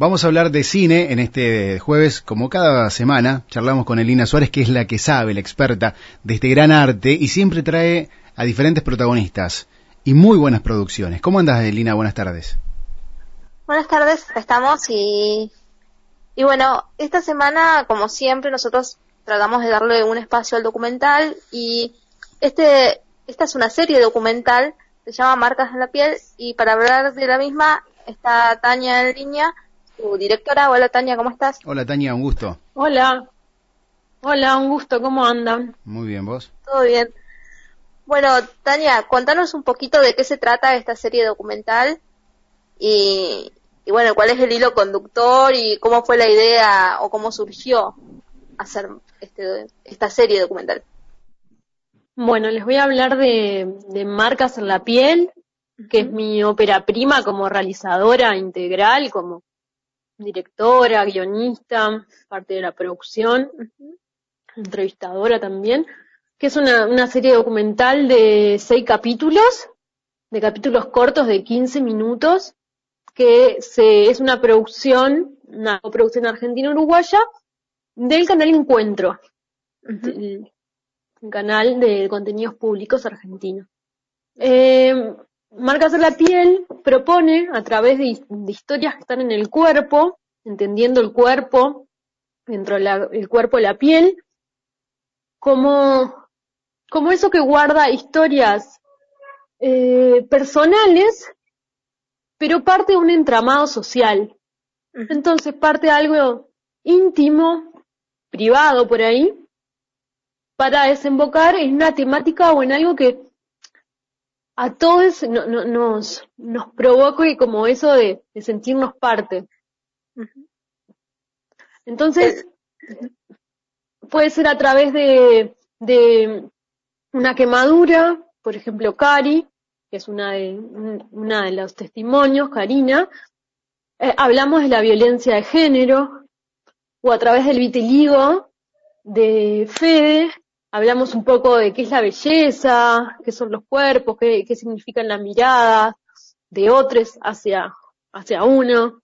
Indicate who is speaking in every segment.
Speaker 1: Vamos a hablar de cine en este jueves, como cada semana, charlamos con Elina Suárez, que es la que sabe, la experta de este gran arte y siempre trae a diferentes protagonistas y muy buenas producciones. ¿Cómo andas, Elina? Buenas tardes.
Speaker 2: Buenas tardes, estamos y, y bueno, esta semana, como siempre, nosotros tratamos de darle un espacio al documental y este, esta es una serie documental, se llama Marcas en la piel y para hablar de la misma está Tania en línea tu directora. Hola Tania, ¿cómo estás?
Speaker 1: Hola Tania, un gusto.
Speaker 3: Hola. Hola, un gusto, ¿cómo andan?
Speaker 1: Muy bien, ¿vos?
Speaker 2: Todo bien. Bueno, Tania, contanos un poquito de qué se trata esta serie documental y, y bueno, cuál es el hilo conductor y cómo fue la idea o cómo surgió hacer este, esta serie documental.
Speaker 3: Bueno, les voy a hablar de, de Marcas en la piel, que es mi ópera prima como realizadora integral, como directora, guionista, parte de la producción, entrevistadora también, que es una, una serie documental de seis capítulos, de capítulos cortos de 15 minutos, que se, es una producción, una coproducción argentina-uruguaya del canal Encuentro, un canal de contenidos públicos argentino. Eh, Marcas de la piel propone a través de, historias que están en el cuerpo, entendiendo el cuerpo, dentro del cuerpo la piel, como, como eso que guarda historias eh, personales, pero parte de un entramado social. Entonces parte de algo íntimo, privado por ahí, para desembocar en una temática o en algo que a todos nos, nos provoca como eso de, sentirnos parte. Entonces, puede ser a través de, de una quemadura, por ejemplo, Cari, que es una de, una de los testimonios, Karina, eh, hablamos de la violencia de género, o a través del vitiligo de Fede, hablamos un poco de qué es la belleza, qué son los cuerpos, qué, qué significan las miradas de otros hacia, hacia uno.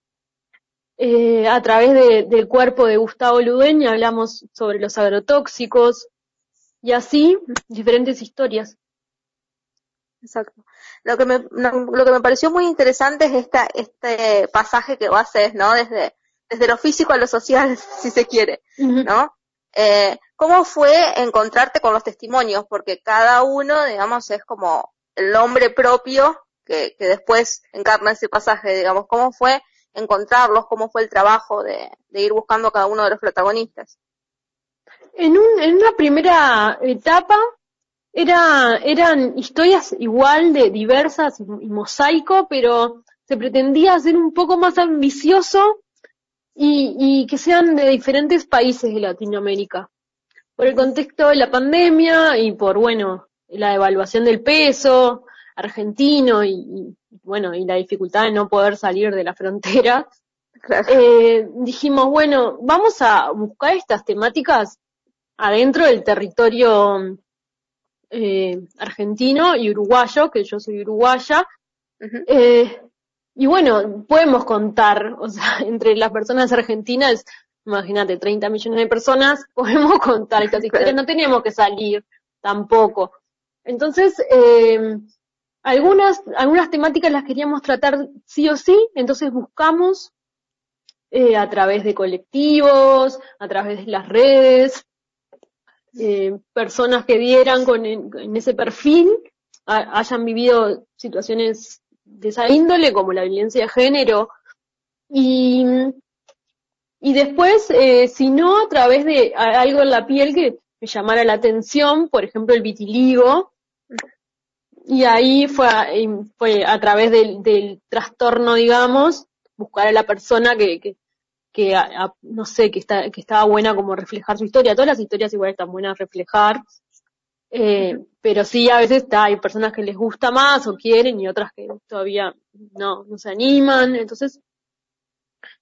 Speaker 3: Eh, a través de, del cuerpo de Gustavo Ludeña hablamos sobre los agrotóxicos y así diferentes historias.
Speaker 2: Exacto. Lo que me, lo que me pareció muy interesante es esta, este pasaje que vos haces, ¿no? Desde, desde lo físico a lo social, si se quiere, ¿no? Eh, ¿Cómo fue encontrarte con los testimonios? Porque cada uno, digamos, es como el nombre propio que, después encarna ese pasaje, digamos. ¿Cómo fue encontrarlos? ¿Cómo fue el trabajo de, ir buscando a cada uno de los protagonistas?
Speaker 3: En, un, en una primera etapa era, eran historias igual de diversas y, y mosaico, pero se pretendía hacer un poco más ambicioso y, y que sean de diferentes países de Latinoamérica por el contexto de la pandemia y por, bueno, la devaluación del peso argentino y, bueno, y la dificultad de no poder salir de la frontera, eh, dijimos, bueno, vamos a buscar estas temáticas adentro del territorio eh, argentino y uruguayo, que yo soy uruguaya, eh, y bueno, podemos contar, o sea, entre las personas argentinas imagínate, 30 millones de personas, podemos contar estas historias, no tenemos que salir tampoco. Entonces, eh, algunas, algunas temáticas las queríamos tratar sí o sí, entonces buscamos eh, a través de colectivos, a través de las redes, eh, personas que dieran con en, ese perfil, hayan vivido situaciones de esa índole, como la violencia de género, y y después, eh, si no, a través de algo en la piel que me llamara la atención, por ejemplo, el vitiligo, y ahí fue, fue a través del, del, trastorno, digamos, buscar a la persona que, que, que no sé, que, está, que estaba buena como reflejar su historia. Todas las historias igual están buenas a reflejar, eh, pero sí a veces está, hay personas que les gusta más o quieren y otras que todavía no, no se animan. Entonces,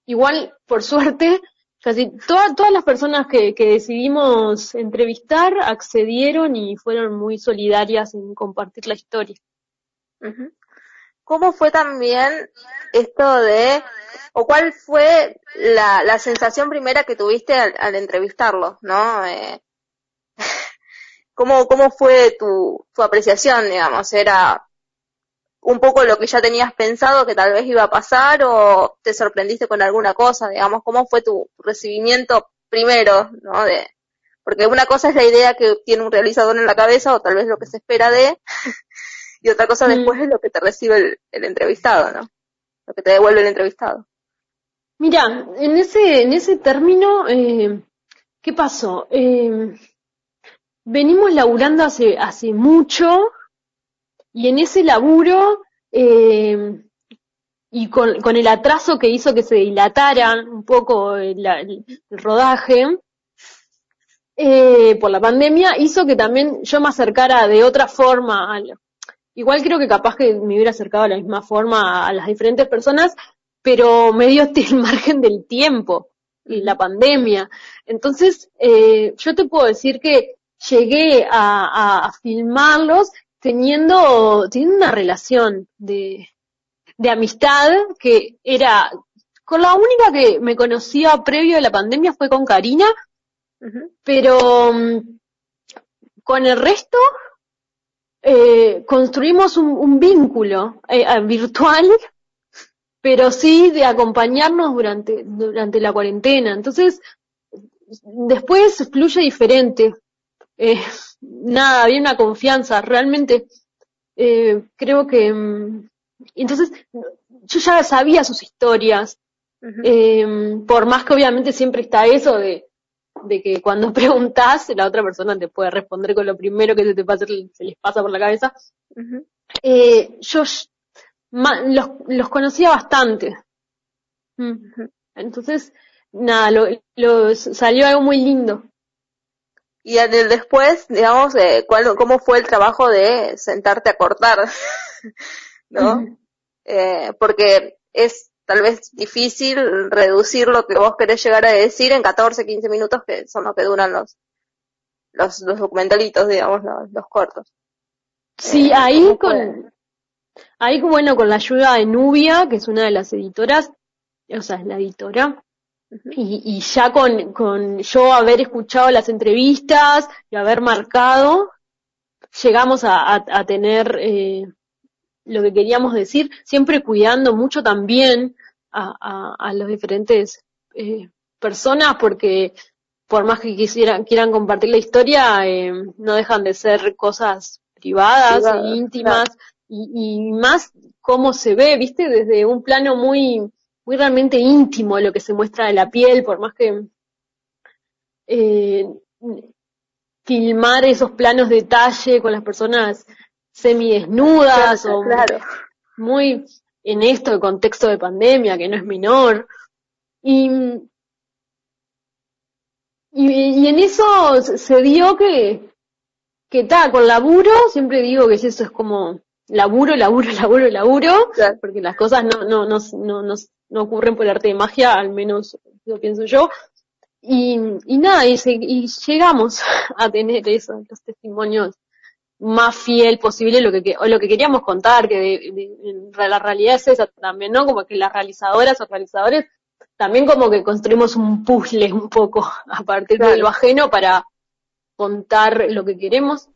Speaker 3: Igual, por suerte, casi todas las personas que, que decidimos entrevistar accedieron y fueron muy solidarias en compartir la historia.
Speaker 2: cómo fue también esto de, o cuál fue la, la sensación primera que tuviste al, al entrevistarlo, ¿no? Eh, ¿cómo, ¿Cómo fue tu, tu apreciación, digamos? ¿Era un poco lo que ya tenías pensado que tal vez iba a pasar o te sorprendiste con alguna cosa, digamos? ¿Cómo fue tu recibimiento primero, ¿no? De, porque una cosa es la idea que tiene un realizador en la cabeza o tal vez lo que se espera de, y otra cosa mm. después es lo que te recibe el, entrevistado, ¿no? Lo que te devuelve el entrevistado.
Speaker 3: Mira, en ese, en ese término, eh, ¿qué pasó? Eh, venimos laburando hace, hace mucho y en ese laburo eh, y con, con, el atraso que hizo que se dilatara un poco el, rodaje, eh, por la pandemia hizo que también yo me acercara de otra forma. A, igual creo que capaz que me hubiera acercado de la misma forma a, las diferentes personas, pero me dio el margen del tiempo y la pandemia. Entonces, eh, yo te puedo decir que llegué a, filmarlos teniendo, teniendo una relación de, de amistad que era, con la única que me conocía previo a la pandemia fue con Karina, pero mm, con el resto eh, construimos un, vínculo eh, virtual, pero sí de acompañarnos durante, durante la cuarentena. Entonces, después fluye diferente. Eh, nada, había una confianza, realmente creo que... Mm, entonces, yo ya sabía sus historias, por más que obviamente siempre está eso de de que cuando preguntas, la otra persona te puede responder con lo primero que se te pasa, se les pasa por la cabeza. eh, yo los, los conocía bastante. Entonces, nada, lo, lo, salió algo muy lindo.
Speaker 2: Y después, digamos, eh, ¿cuál, ¿cómo fue el trabajo de sentarte a cortar? ¿No? eh, porque es tal vez difícil reducir lo que vos querés llegar a decir en 14, 15 minutos, que son los que duran los, los, los documentalitos, digamos, los, cortos.
Speaker 3: Sí, eh, ahí con, ahí bueno, con la ayuda de Nubia, que es una de las editoras, o sea, es la editora, y, y, ya con, con yo haber escuchado las entrevistas y haber marcado, llegamos a, a, tener eh, lo que queríamos decir, siempre cuidando mucho también a, a, a los diferentes eh, personas, porque por más que quisieran, quieran compartir la historia, eh, no dejan de ser cosas privadas e íntimas, y, y, más cómo se ve, viste, desde un plano muy, muy realmente íntimo lo que se muestra de la piel, por más que eh, filmar esos planos de detalle con las personas semidesnudas o muy en esto de contexto de pandemia que no es menor. Y y, en eso se dio que que tal con laburo siempre digo que eso es como laburo laburo laburo laburo porque las cosas no no no no no, ocurren por arte de magia al menos lo pienso yo y, y nada y, y llegamos a tener eso los testimonios más fiel posible lo que, o lo que queríamos contar, que de, la realidad es esa también, ¿no? Como que las realizadoras o realizadores también como que construimos un puzzle un poco a partir de lo ajeno para contar lo que queremos.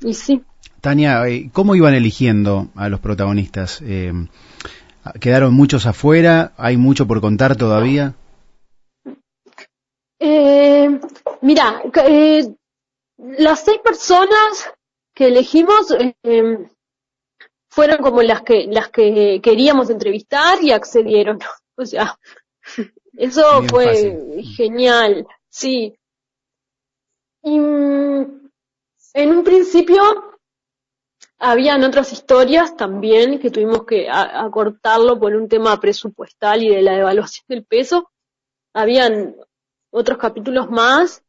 Speaker 3: Y sí.
Speaker 1: Tania, eh, ¿cómo iban eligiendo a los protagonistas? Eh, ¿Quedaron muchos afuera? ¿Hay mucho por contar todavía?
Speaker 3: Eh, mira, eh, las seis personas que elegimos eh, fueron como las que las que queríamos entrevistar y accedieron. O sea, eso fue genial, sí. Y mm, en un principio habían otras historias también que tuvimos que acortarlo por un tema presupuestal y de la evaluación del peso. Habían otros capítulos más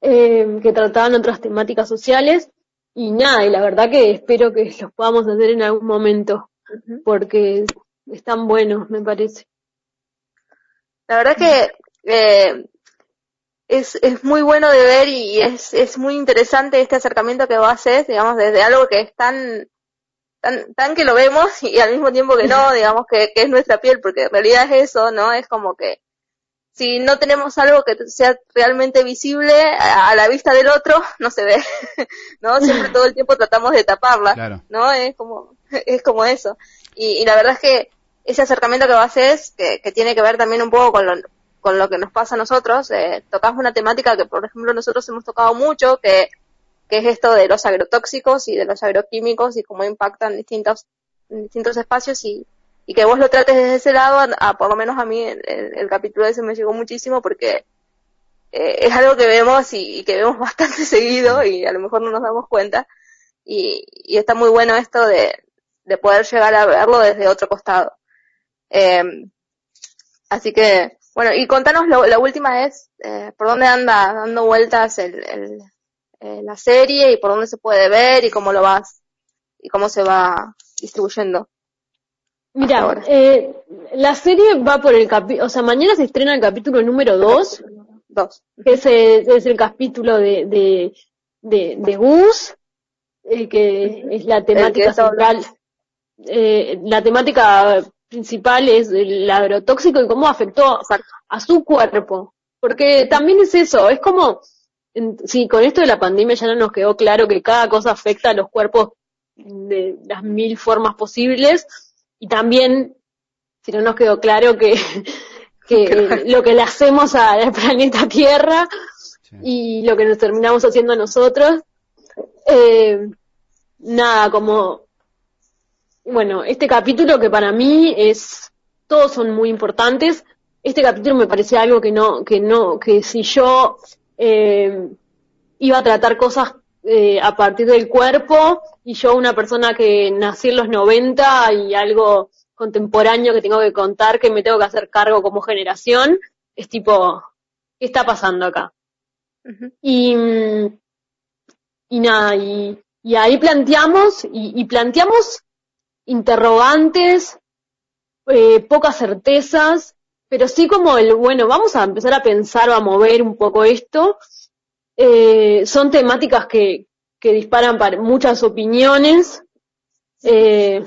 Speaker 3: eh, que trataban otras temáticas sociales y nada, y la verdad que espero que los podamos hacer en algún momento, porque están buenos, me parece.
Speaker 2: La verdad que eh, es, es muy bueno de ver y es, es muy interesante este acercamiento que vos haces, digamos, desde algo que es tan tan, tan que lo vemos y al mismo tiempo que no, digamos que, que es nuestra piel, porque en realidad es eso, ¿no? Es como que si no tenemos algo que sea realmente visible a, la vista del otro, no se ve, ¿no? Siempre todo el tiempo tratamos de taparla, ¿no? Es como, es como eso. Y, la verdad es que ese acercamiento que vos haces, que, que tiene que ver también un poco con lo, con lo que nos pasa a nosotros, eh, tocamos una temática que, por ejemplo, nosotros hemos tocado mucho, que, que es esto de los agrotóxicos y de los agroquímicos y cómo impactan distintos, distintos espacios y, y que vos lo trates desde ese lado, a, por lo menos a mí el, el, capítulo ese me llegó muchísimo porque eh, es algo que vemos y, que vemos bastante seguido y a lo mejor no nos damos cuenta y, y está muy bueno esto de, de, poder llegar a verlo desde otro costado. Eh, así que, bueno, y contanos lo, la última es eh, por dónde anda dando vueltas el, el, eh, la serie y por dónde se puede ver y cómo lo vas y cómo se va distribuyendo.
Speaker 3: Mira, eh, la serie va por el capítulo, o sea, mañana se estrena el capítulo número 2,
Speaker 2: dos.
Speaker 3: que es, es, el capítulo de, de, de, de Gus, eh, que es la temática central. Eh, la temática principal es el agrotóxico y cómo afectó a su cuerpo. Porque también es eso, es como, sí, con esto de la pandemia ya no nos quedó claro que cada cosa afecta a los cuerpos de las mil formas posibles y también, si no nos quedó claro que, que lo que le hacemos al planeta Tierra y lo que nos terminamos haciendo a nosotros, eh, nada, como, bueno, este capítulo que para mí es, todos son muy importantes, este capítulo me parece algo que no, que no, que si yo eh, iba a tratar cosas eh, a partir del cuerpo y yo una persona que nací en los 90 y algo contemporáneo que tengo que contar, que me tengo que hacer cargo como generación, es tipo, ¿qué está pasando acá? y, y nada, y, y ahí planteamos, y, planteamos interrogantes, eh, pocas certezas, pero sí como el, bueno, vamos a empezar a pensar o a mover un poco esto, eh, son temáticas que, que disparan para muchas opiniones. Eh,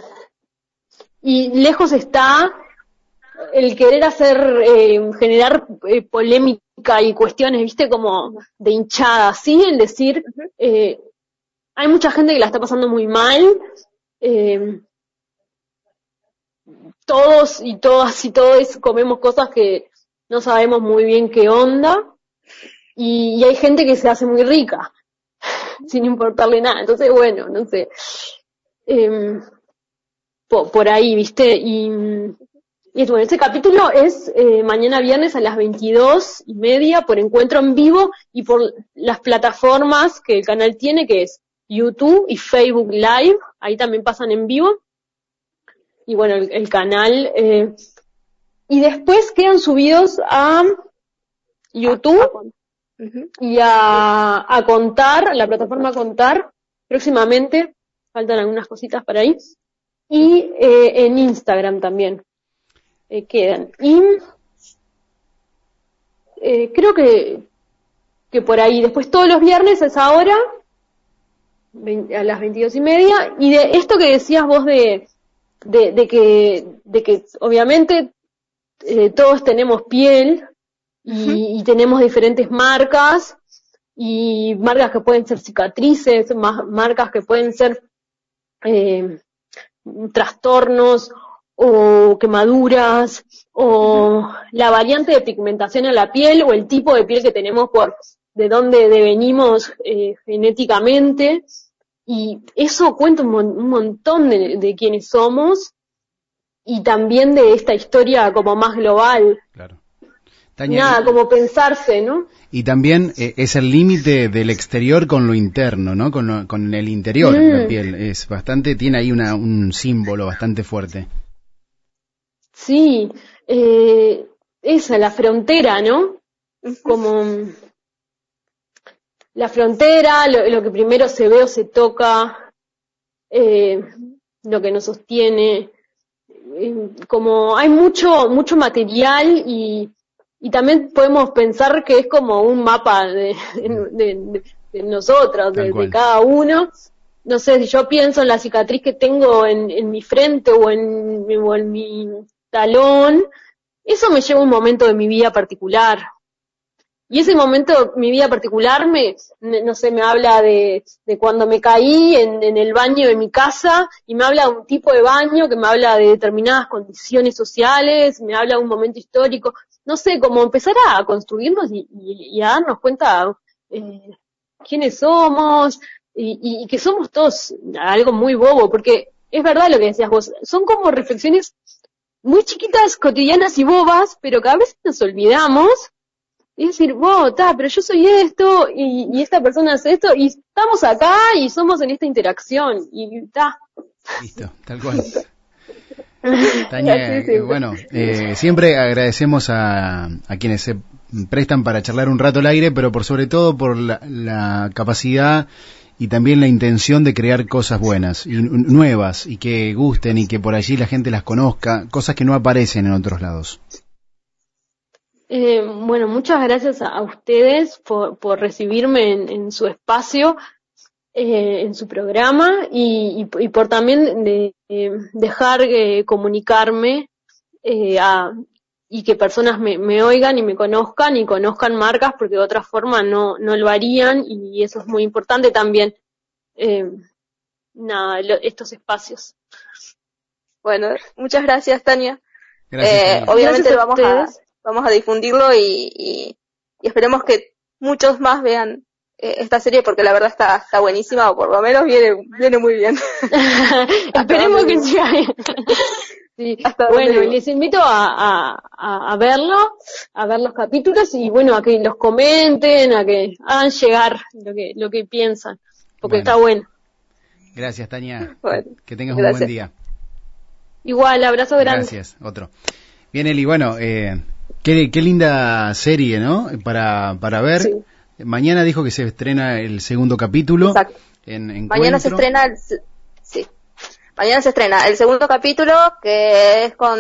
Speaker 3: y lejos está el querer hacer, eh, generar eh, polémica y cuestiones, viste, como de hinchada, ¿sí? El decir, eh, hay mucha gente que la está pasando muy mal, eh, todos y todas y todos comemos cosas que no sabemos muy bien qué onda, y, hay gente que se hace muy rica sin importarle nada. Entonces, bueno, no sé. Eh, por, ahí, ¿viste? Y, y bueno, este capítulo es eh, mañana viernes a las 22 y media por encuentro en vivo y por las plataformas que el canal tiene, que es YouTube y Facebook Live. Ahí también pasan en vivo. Y bueno, el, canal. Eh, y después quedan subidos a YouTube y a, a contar, la plataforma contar, próximamente, faltan algunas cositas para ahí, y eh, en Instagram también eh, quedan. Y eh, creo que, que por ahí, después todos los viernes a esa hora, a las 22 y media, y de esto que decías vos de, de, de que, de que obviamente eh, todos tenemos piel, y, tenemos diferentes marcas y marcas que pueden ser cicatrices, marcas que pueden ser eh, trastornos o quemaduras o la variante de pigmentación en la piel o el tipo de piel que tenemos por de dónde devenimos eh, genéticamente y eso cuenta un, montón de, de quienes somos y también de esta historia como más global.
Speaker 1: Claro.
Speaker 3: Nada, como pensarse, ¿no?
Speaker 1: Y también eh, es el límite del exterior con lo interno, ¿no? Con, con el interior de la mm. piel. Es bastante, tiene ahí una, un símbolo bastante fuerte.
Speaker 3: Sí, eh, esa, la frontera, ¿no? Como la frontera, lo, que primero se ve o se toca, eh, lo que nos sostiene, eh, como hay mucho, mucho material y y también podemos pensar que es como un mapa de, de, de, nosotros, de, cada uno, no sé, si yo pienso en la cicatriz que tengo en, en mi frente o en, o en mi talón, eso me lleva a un momento de mi vida particular. Y ese momento, mi vida particular, me, no sé, me habla de, cuando me caí en, el baño de mi casa y me habla de un tipo de baño que me habla de determinadas condiciones sociales, me habla de un momento histórico, no sé, como empezar a construirnos y, y, y a darnos cuenta eh, quiénes somos y, y que somos todos algo muy bobo, porque es verdad lo que decías vos, son como reflexiones muy chiquitas, cotidianas y bobas, pero que a veces nos olvidamos y decir, wow, está, pero yo soy esto y, y, esta persona hace esto y estamos acá y somos en esta interacción y está.
Speaker 1: Listo, tal cual. Tania, sí. bueno, eh, siempre agradecemos a, a, quienes se prestan para charlar un rato al aire, pero por sobre todo por la, la capacidad y también la intención de crear cosas buenas y nuevas y que gusten y que por allí la gente las conozca, cosas que no aparecen en otros lados.
Speaker 3: Eh, bueno, muchas gracias a, a ustedes por, por recibirme en, en, su espacio, eh, en su programa y, y, y por también de, eh, dejar comunicarme eh, a, y que personas me, me, oigan y me conozcan y conozcan marcas porque de otra forma no, no lo harían y eso es muy importante también. Eh, nada, lo, estos espacios.
Speaker 2: Bueno, muchas gracias Tania. Gracias, eh, obviamente gracias a vamos a vamos a difundirlo y, y, y esperemos que muchos más vean eh, esta serie porque la verdad está, está buenísima o por lo menos viene, viene muy bien.
Speaker 3: Esperemos que sea Sí. bueno, les invito a, a, a, verlo, a ver los capítulos y bueno, a que los comenten, a que hagan llegar lo que, lo que piensan, porque bueno. está bueno.
Speaker 1: Gracias, Tania. Bueno, que tengas gracias. un buen día.
Speaker 3: Igual, abrazo grande.
Speaker 1: Gracias, otro. Bien, Eli, bueno, eh, Qué, qué, linda serie, ¿no? Para, para ver. Sí. Mañana dijo que se estrena el segundo capítulo.
Speaker 2: Exacto.
Speaker 1: En,
Speaker 2: Mañana se estrena el, sí. Mañana se estrena el segundo capítulo que es con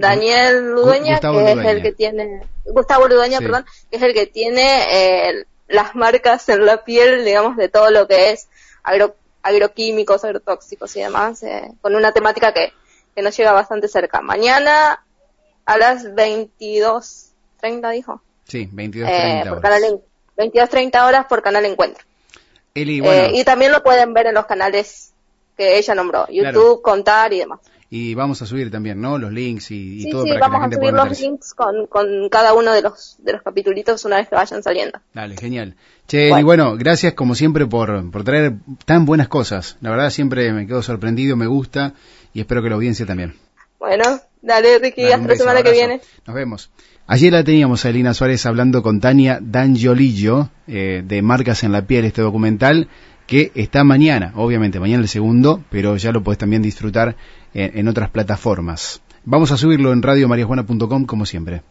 Speaker 2: Daniel Ludueña, Gustavo que Ludueña. es el que tiene Gustavo Ludueña, sí. perdón, que es el que tiene eh, las marcas en la piel, digamos, de todo lo que es agro, agroquímicos, agrotóxicos y demás, eh, con una temática que, que nos llega bastante cerca. Mañana a las 22.30 dijo.
Speaker 1: Sí, 22.30 eh,
Speaker 2: horas. Canal, 22.30 horas por Canal Encuentro.
Speaker 1: Eli, bueno.
Speaker 2: eh, y también lo pueden ver en los canales que ella nombró, YouTube, claro. Contar y demás.
Speaker 1: Y vamos a subir también, ¿no? Los links y, y
Speaker 2: sí,
Speaker 1: todo
Speaker 2: sí,
Speaker 1: para
Speaker 2: vamos
Speaker 1: que la gente
Speaker 2: a subir los links con, con, cada uno de los de los capitulitos una vez que vayan saliendo.
Speaker 1: Dale, genial. Che, bueno. y bueno, gracias como siempre por, por traer tan buenas cosas. La verdad siempre me quedo sorprendido, me gusta y espero que la audiencia también.
Speaker 2: Bueno, dale Ricky, dale, hasta la semana que viene.
Speaker 1: Nos vemos. Ayer la teníamos a Elina Suárez hablando con Tania Dangiolillo eh, de Marcas en la Piel, este documental que está mañana, obviamente mañana el segundo, pero ya lo puedes también disfrutar en, en otras plataformas. Vamos a subirlo en radiomariajuana.com como siempre.